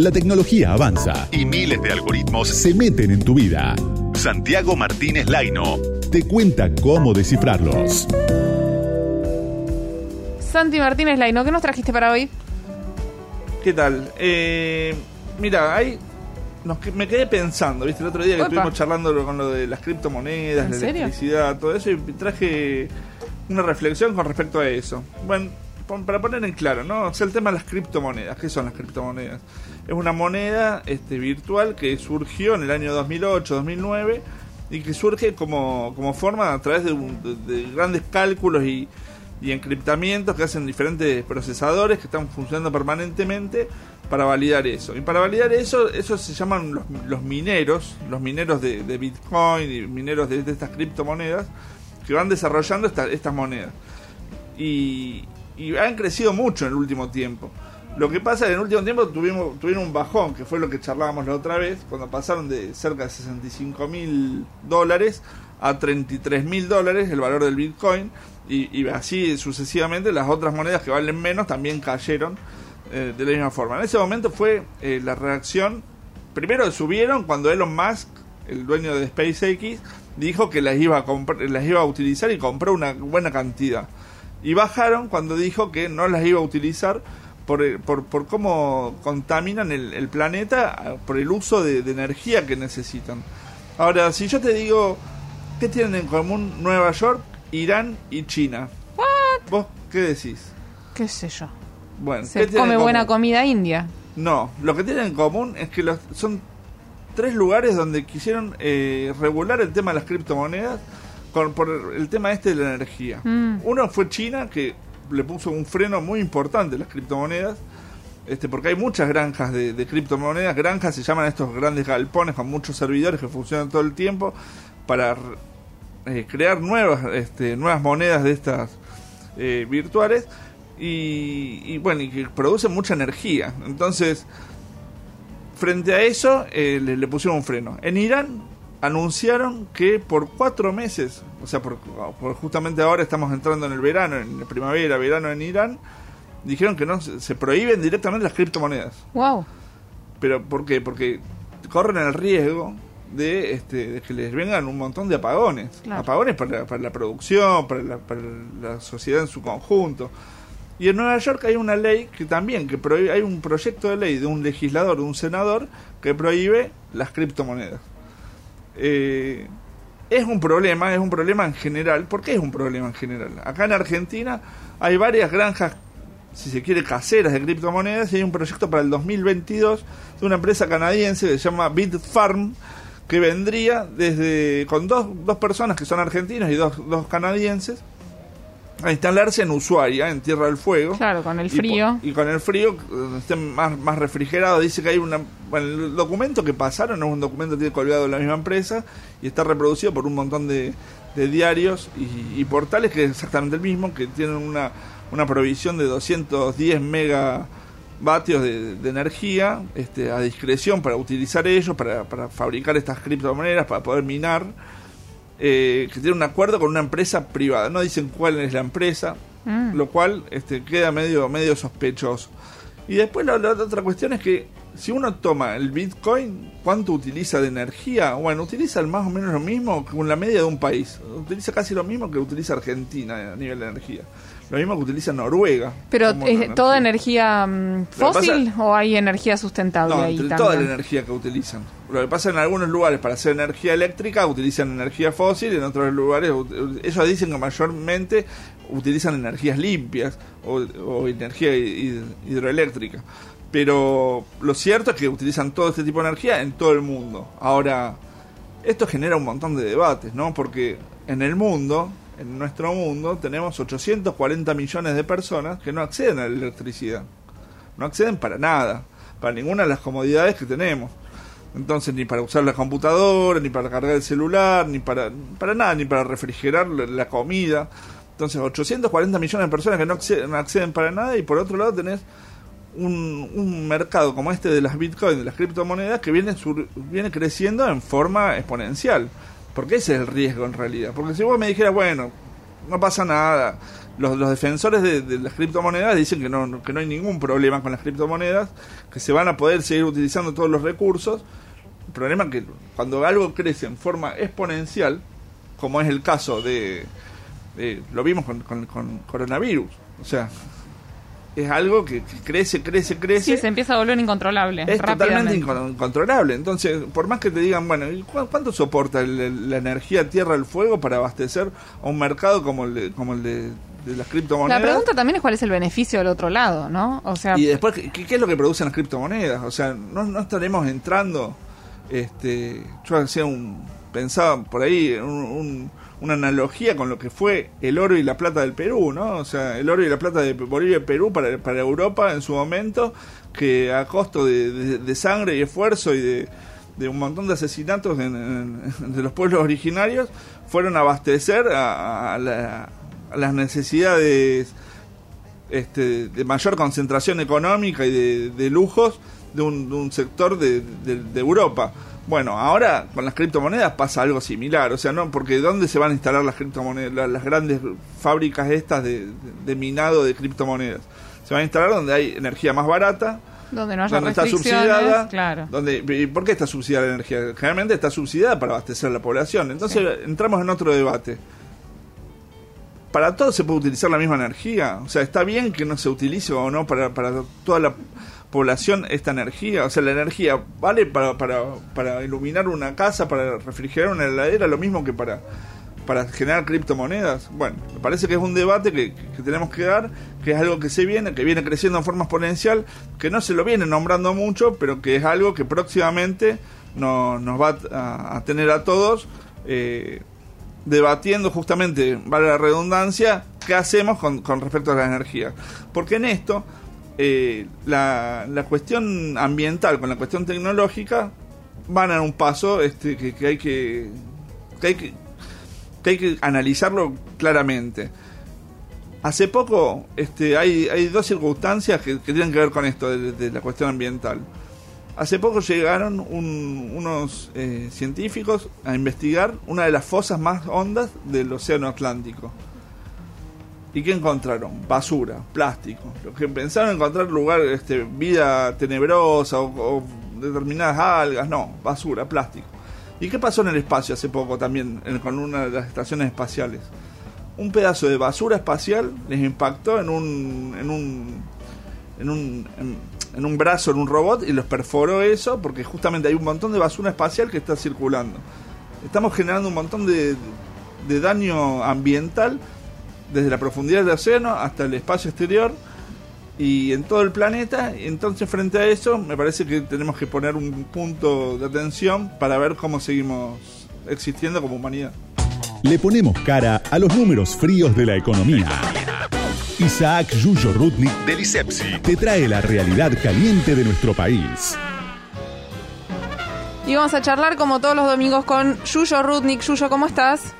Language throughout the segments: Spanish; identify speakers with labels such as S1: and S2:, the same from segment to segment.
S1: La tecnología avanza y miles de algoritmos se meten en tu vida. Santiago Martínez Laino te cuenta cómo descifrarlos.
S2: Santi Martínez Laino, ¿qué nos trajiste para hoy?
S3: ¿Qué tal? Eh, mira, hay, nos me quedé pensando, ¿viste? El otro día que
S2: Opa.
S3: estuvimos charlando con lo de las criptomonedas,
S2: ¿En
S3: la
S2: serio?
S3: electricidad, todo eso, y traje una reflexión con respecto a eso. Bueno, para poner en claro, ¿no? O sea, el tema de las criptomonedas. ¿Qué son las criptomonedas? Es una moneda este, virtual que surgió en el año 2008-2009 y que surge como, como forma a través de, un- de- de grandes cálculos y, y encriptamientos que hacen diferentes procesadores que están funcionando permanentemente para validar eso. Y para validar eso, eso se llaman los, los mineros, los mineros de, de Bitcoin y mineros de, de estas criptomonedas que van desarrollando esta- estas monedas. Y, y han crecido mucho en el último tiempo. Lo que pasa es que en el último tiempo tuvimos, tuvieron un bajón, que fue lo que charlábamos la otra vez, cuando pasaron de cerca de 65 mil dólares a 33 mil dólares el valor del Bitcoin, y, así sucesivamente las otras monedas que valen menos también cayeron eh, de la misma forma. En ese momento fue eh, la reacción, primero subieron cuando Elon Musk, el dueño de SpaceX, dijo que las iba a, las iba a utilizar y compró una buena cantidad. Y bajaron cuando dijo que no las iba a utilizar por, el- por, por cómo contaminan el, el planeta, ah, por el uso de, de energía que necesitan. Ahora, si yo te digo, ¿qué tienen en común Nueva York, Irán y China? ¿Vos qué decís?
S2: ¿Qué sé yo?
S3: Bueno, ¿qué
S2: Se come
S3: en
S2: buena comida india.
S3: No, lo que tienen en común es que los, son tres lugares donde quisieron eh, regular el tema de las criptomonedas con, por el tema este de la energía.
S2: Mm.
S3: Uno fue China, que le puso un freno muy importante a las criptomonedas, este, porque hay muchas granjas de, de criptomonedas. Granjas se llaman estos grandes galpones con muchos servidores que funcionan todo el tiempo para eh, crear nuevas, este, nuevas monedas de estas eh, virtuales y, y, bueno, y que producen mucha energía. Entonces, frente a eso, eh, le, le pusieron un freno. En Irán anunciaron que por cuatro meses, o sea, por, por justamente ahora estamos entrando en el verano, en la primavera, verano en Irán, dijeron que no se, se prohíben directamente las criptomonedas.
S2: Wow.
S3: ¿Pero por qué? Porque corren el riesgo de, este, de que les vengan un montón de apagones.
S2: Claro.
S3: Apagones para, para la producción, para la, para la sociedad en su conjunto. Y en Nueva York hay una ley que también, que prohíbe, hay un proyecto de ley de un legislador, de un senador, que prohíbe las criptomonedas. Eh, es un problema, es un problema en general. ¿Por qué es un problema en general? Acá en Argentina hay varias granjas, si se quiere, caseras de criptomonedas y hay un proyecto para el 2022 de una empresa canadiense que se llama Bitfarm que vendría desde con dos, dos personas que son argentinos y dos, dos canadienses a instalarse en Ushuaia, en Tierra del Fuego.
S2: Claro, con el frío.
S3: Y, con el frío, estén más, más refrigerado. Dice que hay una. Bueno, el documento que pasaron es un documento que tiene colgado la misma empresa y está reproducido por un montón de, de diarios y, y portales que es exactamente el mismo, que tienen una, una provisión de 210 megavatios de, de energía este, a discreción para utilizar ellos, para, para fabricar estas criptomonedas, para poder minar. Eh, que tiene un acuerdo con una empresa privada. No dicen cuál es la empresa,
S2: Mm.
S3: lo cual este, queda medio, medio sospechoso. Y después la, la otra cuestión es que si uno toma el Bitcoin, ¿cuánto utiliza de energía? Bueno, utiliza más o menos lo mismo que con la media de un país. Utiliza casi lo mismo que utiliza Argentina a nivel de energía. Lo mismo que utiliza Noruega.
S2: Pero ¿es toda energía mm, fósil o hay energía sustentable
S3: No,
S2: ahí también?
S3: toda la energía que utilizan. Lo que pasa en algunos lugares para hacer energía eléctrica utilizan energía fósil, en otros lugares ellos dicen que mayormente utilizan energías limpias o, o energía hid- hidroeléctrica. Pero lo cierto es que utilizan todo este tipo de energía en todo el mundo. Ahora, esto genera un montón de debates, ¿no? Porque en el mundo, en nuestro mundo, tenemos 840 millones de personas que no acceden a la electricidad. No acceden para nada, para ninguna de las comodidades que tenemos. Entonces, ni para usar la computadora, ni para cargar el celular, ni para, para nada, ni para refrigerar la, comida. Entonces, 840 millones de personas que no acceden, no acceden para nada, y por otro lado tenés un, un mercado como este de las bitcoins, de las criptomonedas, que viene, sur- viene creciendo en forma exponencial. Porque ese es el riesgo en realidad. Porque si vos me dijeras, bueno, no pasa nada, los, los defensores de, las criptomonedas dicen que no, que no hay ningún problema con las criptomonedas, que se van a poder seguir utilizando todos los recursos. El problema es que cuando algo crece en forma exponencial, como es el caso de, lo vimos con, con coronavirus, o sea, es algo que, que crece, crece, crece
S2: Sí, se empieza a volver incontrolable.
S3: es totalmente incontrolable. Entonces, por más que te digan, bueno, ¿y cu- ¿cuánto soporta el- el- la energía tierra el fuego para abastecer a un mercado como el de, como el de, de las criptomonedas?
S2: La pregunta también es cuál es el beneficio del otro lado, ¿no? O sea,
S3: Y después, ¿qué, qué es lo que producen las criptomonedas? O sea, no, no estaremos entrando. este Yo hacía un. Pensaba por ahí un- un- una analogía con lo que fue el oro y la plata del Perú, ¿no? O sea, el ori y la plata de Bolivia y Perú para, para Europa en su momento, que a costo de, de- sangre y esfuerzo y de, de un montón de asesinatos de los pueblos originarios, fueron a abastecer a, a la- a las necesidades este, de mayor concentración económica y de, lujos de un, un sector de Europa. Bueno, ahora con las criptomonedas pasa algo similar, o sea, no, porque ¿dónde se van a instalar las criptomonedas, la- las grandes fábricas estas de, minado de criptomonedas? Se van a instalar donde hay energía más barata,
S2: donde no haya
S3: donde está subsidiada,
S2: Claro.
S3: donde, ¿y ¿por qué está subsidiada la energía? Generalmente está subsidiada para abastecer a la población. Entonces entramos en otro debate. Para todos se puede utilizar la misma energía. O sea, está bien que no se utilice o no para, para toda la población esta energía. O sea, la energía vale para, para, para iluminar una casa, para refrigerar una heladera, lo mismo que para, para generar criptomonedas. Bueno, me parece que es un debate que, que tenemos que dar, que es algo que se viene, que viene creciendo en forma exponencial, que no se lo viene nombrando mucho, pero que es algo que próximamente no- nos va a, tener a todos eh, debatiendo justamente, vale la redundancia, qué hacemos con, con respecto a la energía. Porque en esto, eh, la, la cuestión ambiental con la cuestión tecnológica van a un paso este, que, hay que, que hay que que hay que analizarlo claramente. Hace poco este, hay, hay dos circunstancias que, tienen que ver con esto de, la cuestión ambiental. Hace poco llegaron un- unos eh, científicos a investigar una de las fosas más hondas del Océano Atlántico. ¿Y qué encontraron? Basura, plástico. Lo que pensaron encontrar lugar, este, vida tenebrosa o, o determinadas algas, no, basura, plástico. ¿Y qué pasó en el espacio hace poco también en- con una de las estaciones espaciales? Un pedazo de basura espacial les impactó en un en un en un en, en un brazo en un robot y los perforó eso porque justamente hay un montón de basura espacial que está circulando. Estamos generando un montón de, de daño ambiental desde la profundidad del océano hasta el espacio exterior y en todo el planeta. Y entonces, frente a eso, me parece que tenemos que poner un punto de atención para ver cómo seguimos existiendo como humanidad.
S1: Le ponemos cara a los números fríos de la economía. Isaac Yuyo Rutnik del ISEPSI te trae la realidad caliente de nuestro país.
S2: Y vamos a charlar como todos los domingos con Yuyo Rudnik. Yuyo, ¿cómo estás?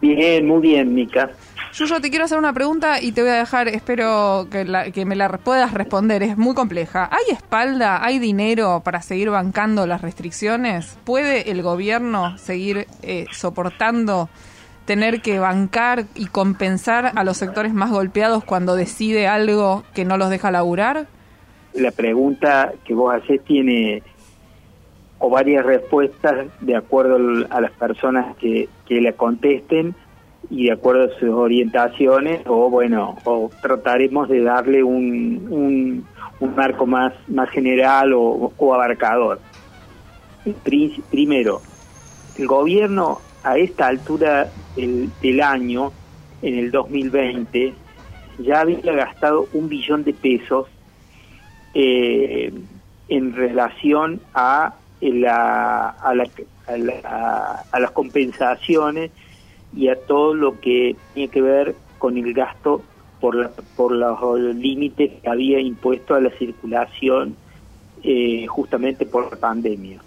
S4: Bien, muy bien, Mica.
S2: Yuyo, te quiero hacer una pregunta y te voy a dejar, espero que, la- que me la puedas responder. Es muy compleja. ¿Hay espalda, hay dinero para seguir bancando las restricciones? ¿Puede el gobierno seguir eh, soportando tener que bancar y compensar a los sectores más golpeados cuando decide algo que no los deja laburar?
S4: La pregunta que vos haces tiene o varias respuestas de acuerdo a las personas que, que la contesten y de acuerdo a sus orientaciones o bueno, o trataremos de darle un, un, marco más, más general o, o abarcador. Pri- Primero, el gobierno a esta altura del, del año, en el 2020, ya había gastado un billón de pesos eh, en relación a, la, a, la- a la- a las compensaciones y a todo lo que tiene que ver con el gasto por, la- por los límites que había impuesto a la circulación eh, justamente por la pandemia.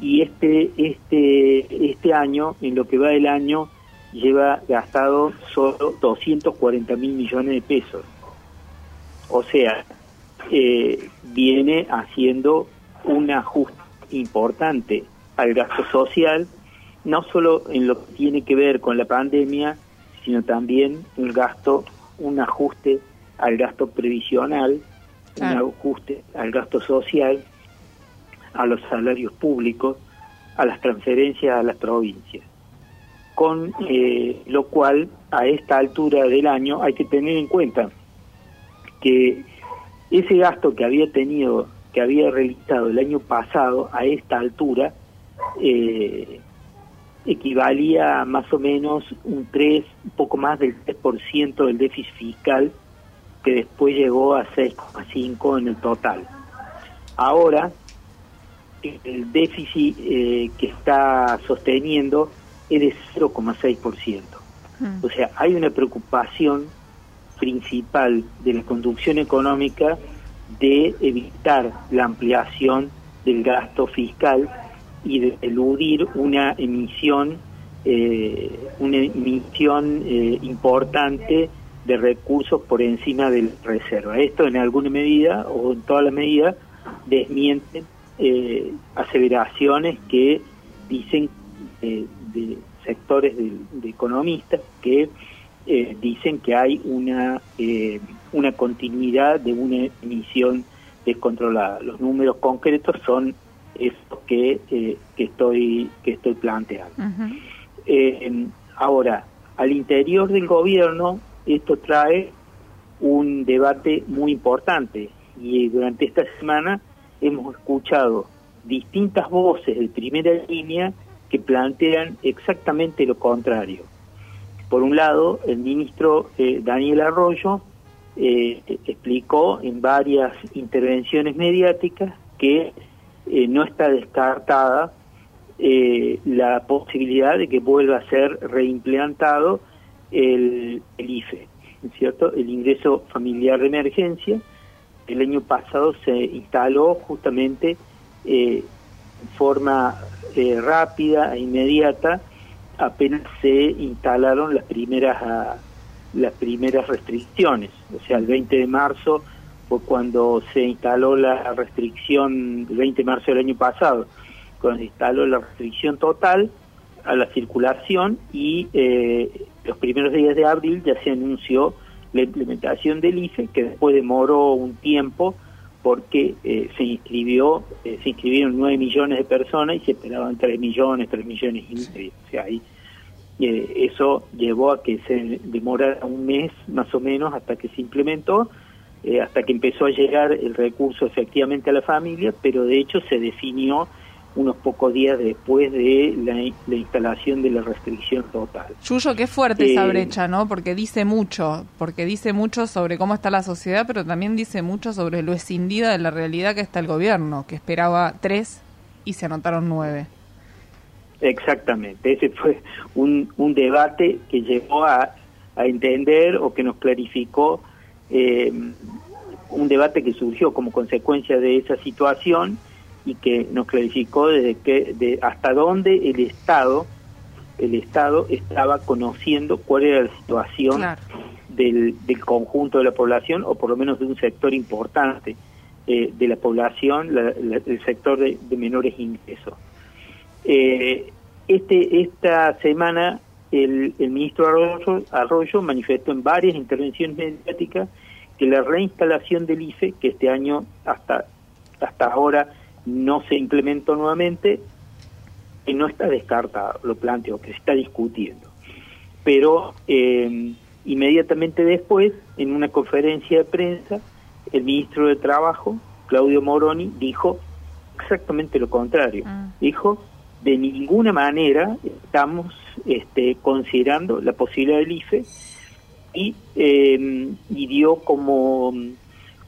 S4: Y este, este, este año, en lo que va del año, lleva gastado solo 240 mil millones de pesos. O sea, eh, viene haciendo un ajuste importante al gasto social, no solo en lo que tiene que ver con la pandemia, sino también un gasto, un ajuste al gasto previsional, un ajuste al gasto social, a los salarios públicos, a las transferencias a las provincias. Con eh, lo cual, a esta altura del año, hay que tener en cuenta que ese gasto que había tenido, que había realizado el año pasado a esta altura, eh, equivalía a más o menos un 3, un poco más del 3% del déficit fiscal, que después llegó a 6,5 en el total. Ahora, el déficit eh, que está sosteniendo es de 0,6%. Mm. O sea, hay una preocupación principal de la conducción económica de evitar la ampliación del gasto fiscal y de eludir una emisión eh, una emisión eh, importante de recursos por encima de la reserva. Esto en alguna medida o en toda la medida desmiente eh, aseveraciones que dicen de sectores de, economistas que dicen que hay una una continuidad de una emisión descontrolada. Los números concretos son esto que, eh, que estoy que estoy planteando. Eh, ahora, al interior del gobierno esto trae un debate muy importante y durante esta semana hemos escuchado distintas voces de primera línea que plantean exactamente lo contrario. Por un lado, el ministro eh, Daniel Arroyo explicó en varias intervenciones mediáticas que eh, no está descartada eh, la posibilidad de que vuelva a ser reimplementado el, el IFE, ¿cierto? El ingreso familiar de emergencia. El año pasado se instaló justamente eh, en forma rápida e inmediata apenas se instalaron las primeras ah, las primeras restricciones, o sea, el 20 de marzo fue cuando se instaló la restricción, el 20 de marzo del año pasado, cuando se instaló la restricción total a la circulación y eh, los primeros días de abril ya se anunció la implementación del IFE, que después demoró un tiempo porque eh, se inscribió, eh, se inscribieron 9 millones de personas y se esperaban 3 millones, 3 millones y medio. O sea, ahí, eso llevó a que se demorara un mes más o menos hasta que se implementó eh, hasta que empezó a llegar el recurso efectivamente a la familia, pero de hecho se definió unos pocos días después de la, instalación de la restricción total.
S2: Yuyo, qué fuerte esa eh, brecha, ¿no? Porque dice mucho, porque dice mucho sobre cómo está la sociedad, pero también dice mucho sobre lo escindida de la realidad que está el gobierno, que esperaba tres y se anotaron nueve.
S4: Exactamente, ese fue un, un debate que llevó a, a entender o que nos clarificó eh, un debate que surgió como consecuencia de esa situación y que nos clarificó desde que de hasta dónde el Estado el Estado estaba conociendo cuál era la situación del, del, conjunto de la población o por lo menos de un sector importante eh, de la población, el sector de, menores ingresos. Eh, este esta semana el, el ministro Arroyo, Arroyo manifestó en varias intervenciones mediáticas que la reinstalación del IFE, que este año hasta, hasta ahora no se implementó nuevamente, que no está descartado, lo planteo, que se está discutiendo. Pero eh, inmediatamente después, en una conferencia de prensa, el ministro de Trabajo, Claudio Moroni, dijo exactamente lo contrario. Ah. Dijo, de ninguna manera estamos este, considerando la posibilidad del IFE y, eh, y dio como,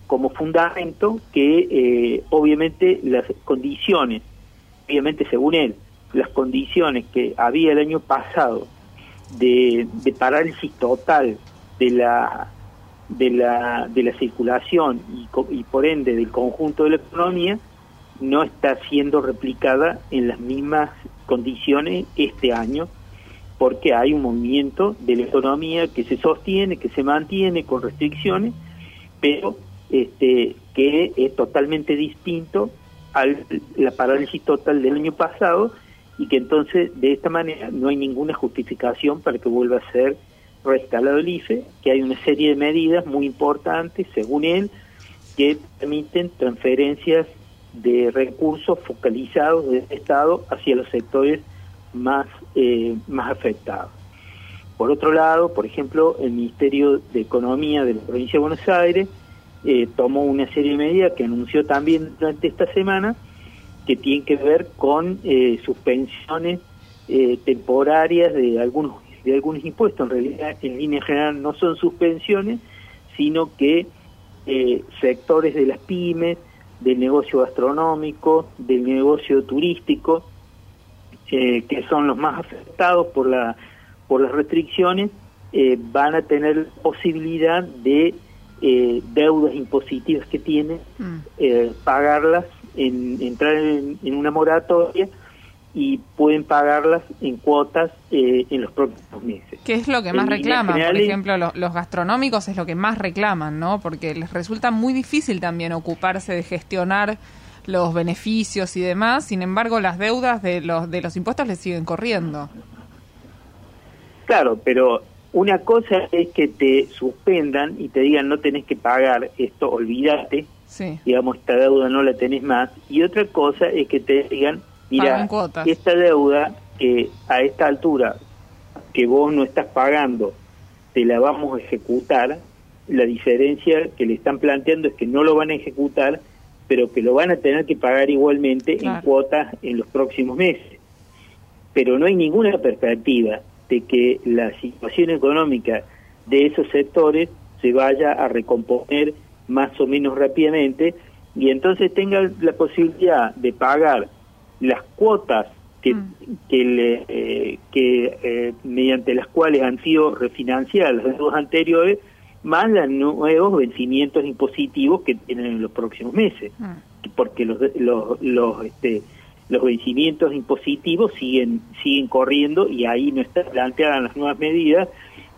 S4: como fundamento que eh, obviamente las condiciones, obviamente según él, las condiciones que había el año pasado de, parálisis total de la de la de la circulación y por ende del conjunto de la economía no está siendo replicada en las mismas condiciones este año porque hay un movimiento de la economía que se sostiene, que se mantiene con restricciones, pero este, que es totalmente distinto a la parálisis total del año pasado y que entonces de esta manera no hay ninguna justificación para que vuelva a ser reinstalado el IFE, que hay una serie de medidas muy importantes, según él, que permiten transferencias de recursos focalizados del Estado hacia los sectores más, eh, más afectados. Por otro lado, por ejemplo, el Ministerio de Economía de la provincia de Buenos Aires eh, tomó una serie de medidas que anunció también durante esta semana que tienen que ver con eh, suspensiones eh, temporarias de algunos de algunos impuestos. En realidad, en línea general, no son suspensiones, sino que sectores de las pymes, del negocio gastronómico, del negocio turístico, que son los más afectados por la por las restricciones, van a tener posibilidad de eh, deudas impositivas que tiene, mm. eh, pagarlas, en, entrar en, una moratoria y pueden pagarlas en cuotas eh, en los próximos meses.
S2: ¿Qué es lo que más reclaman? Por ejemplo, los, gastronómicos es lo que más reclaman, ¿no? Porque les resulta muy difícil también ocuparse de gestionar los beneficios y demás, sin embargo las deudas de los, de los impuestos les siguen corriendo.
S4: Claro, pero una cosa es que te suspendan y te digan no tenés que pagar esto, olvídate, digamos, esta deuda no la tenés más. Y otra cosa es que te digan, mira, esta deuda que a esta altura que vos no estás pagando, te la vamos a ejecutar. La diferencia que le están planteando es que no lo van a ejecutar, pero que lo van a tener que pagar igualmente en cuotas en los próximos meses. Pero no hay ninguna perspectiva de que la situación económica de esos sectores se vaya a recomponer más o menos rápidamente y entonces tenga la posibilidad de pagar las cuotas que, mm. que, eh, que eh, mediante las cuales han sido refinanciadas las deudas anteriores más los nuevos vencimientos impositivos que tienen en los próximos meses mm. porque los los, los este, los vencimientos impositivos siguen siguen corriendo y ahí no están planteadas las nuevas medidas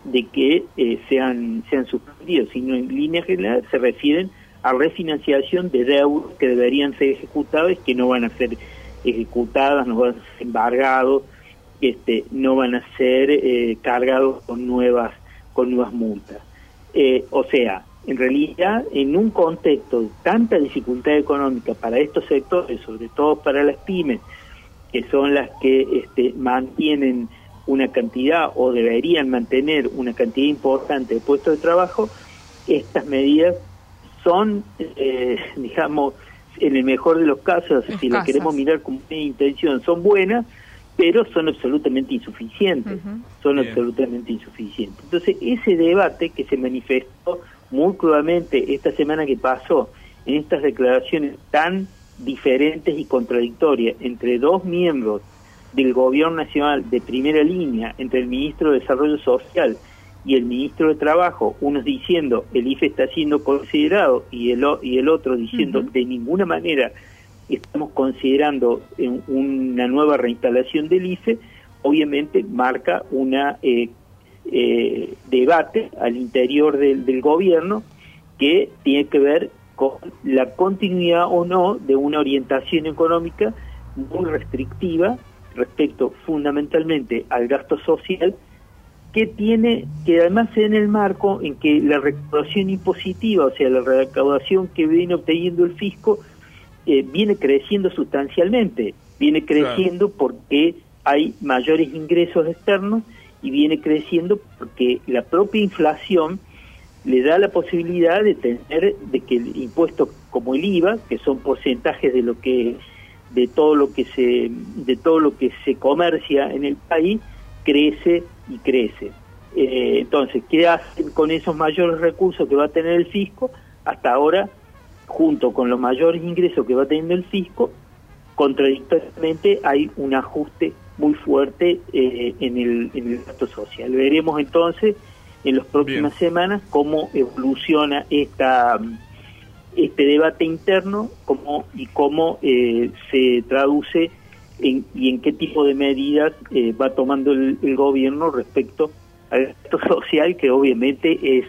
S4: de que eh, sean sean suspendidos, sino en línea general se refieren a refinanciación de deudas que deberían ser ejecutadas que no van a ser ejecutadas, no van a ser embargados, este, no van a ser eh, cargados con nuevas con nuevas multas. Eh, o sea, en realidad, en un contexto de tanta dificultad económica para estos sectores, sobre todo para las pymes, que son las que este, mantienen una cantidad o deberían mantener una cantidad importante de puestos de trabajo, estas medidas son, eh, digamos, en el mejor de los casos, si lo queremos mirar como una intención, son buenas, pero son absolutamente insuficientes, son absolutamente insuficientes. Entonces, ese debate que se manifestó muy crudamente esta semana que pasó en estas declaraciones tan diferentes y contradictorias entre dos miembros del gobierno nacional de primera línea, entre el ministro de Desarrollo Social y el ministro de Trabajo, unos diciendo el IFE está siendo considerado y el, y el otro diciendo de ninguna manera estamos considerando una nueva reinstalación del IFE, obviamente marca una eh, eh, debate al interior del, del gobierno que tiene que ver con la continuidad o no de una orientación económica muy restrictiva respecto fundamentalmente al gasto social que tiene que además en el marco en que la recaudación impositiva, o sea, la recaudación que viene obteniendo el fisco, eh, viene creciendo sustancialmente, viene creciendo porque hay mayores ingresos externos y viene creciendo porque la propia inflación le da la posibilidad de tener de que el impuesto como el IVA, que son porcentajes de lo que de todo lo que se de todo lo que se comercia en el país crece y crece. Eh, entonces, ¿qué hacen con esos mayores recursos que va a tener el fisco? Hasta ahora, junto con los mayores ingresos que va teniendo el fisco, contradictoriamente hay un ajuste muy fuerte eh, en, el, en el gasto social. Veremos entonces en las próximas semanas cómo evoluciona esta este debate interno cómo, y cómo eh, se traduce en, y en qué tipo de medidas eh, va tomando el, gobierno respecto al gasto social, que obviamente es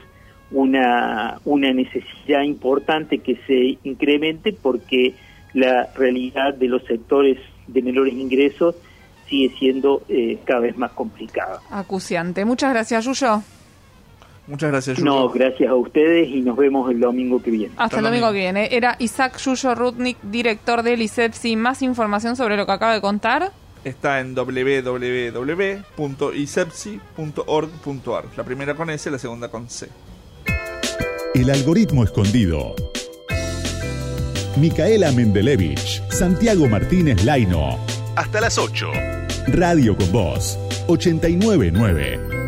S4: una, una necesidad importante que se incremente porque la realidad de los sectores de menores ingresos sigue siendo eh, cada vez más complicada.
S2: Acuciante. Muchas gracias, Yuyo.
S3: Muchas gracias, Yuyo.
S4: No, gracias a ustedes y nos vemos el domingo que viene.
S2: Hasta el domingo que viene. Era Isaac Yuyo Rutnik, director del ISEPSI. Más información sobre lo que acaba de contar.
S3: Está en www.isepsi.org.ar. La primera con S, la segunda con C.
S1: El algoritmo escondido. Micaela Mendelevich, Santiago Martínez Laino. Hasta las 8. Radio con Voz 899.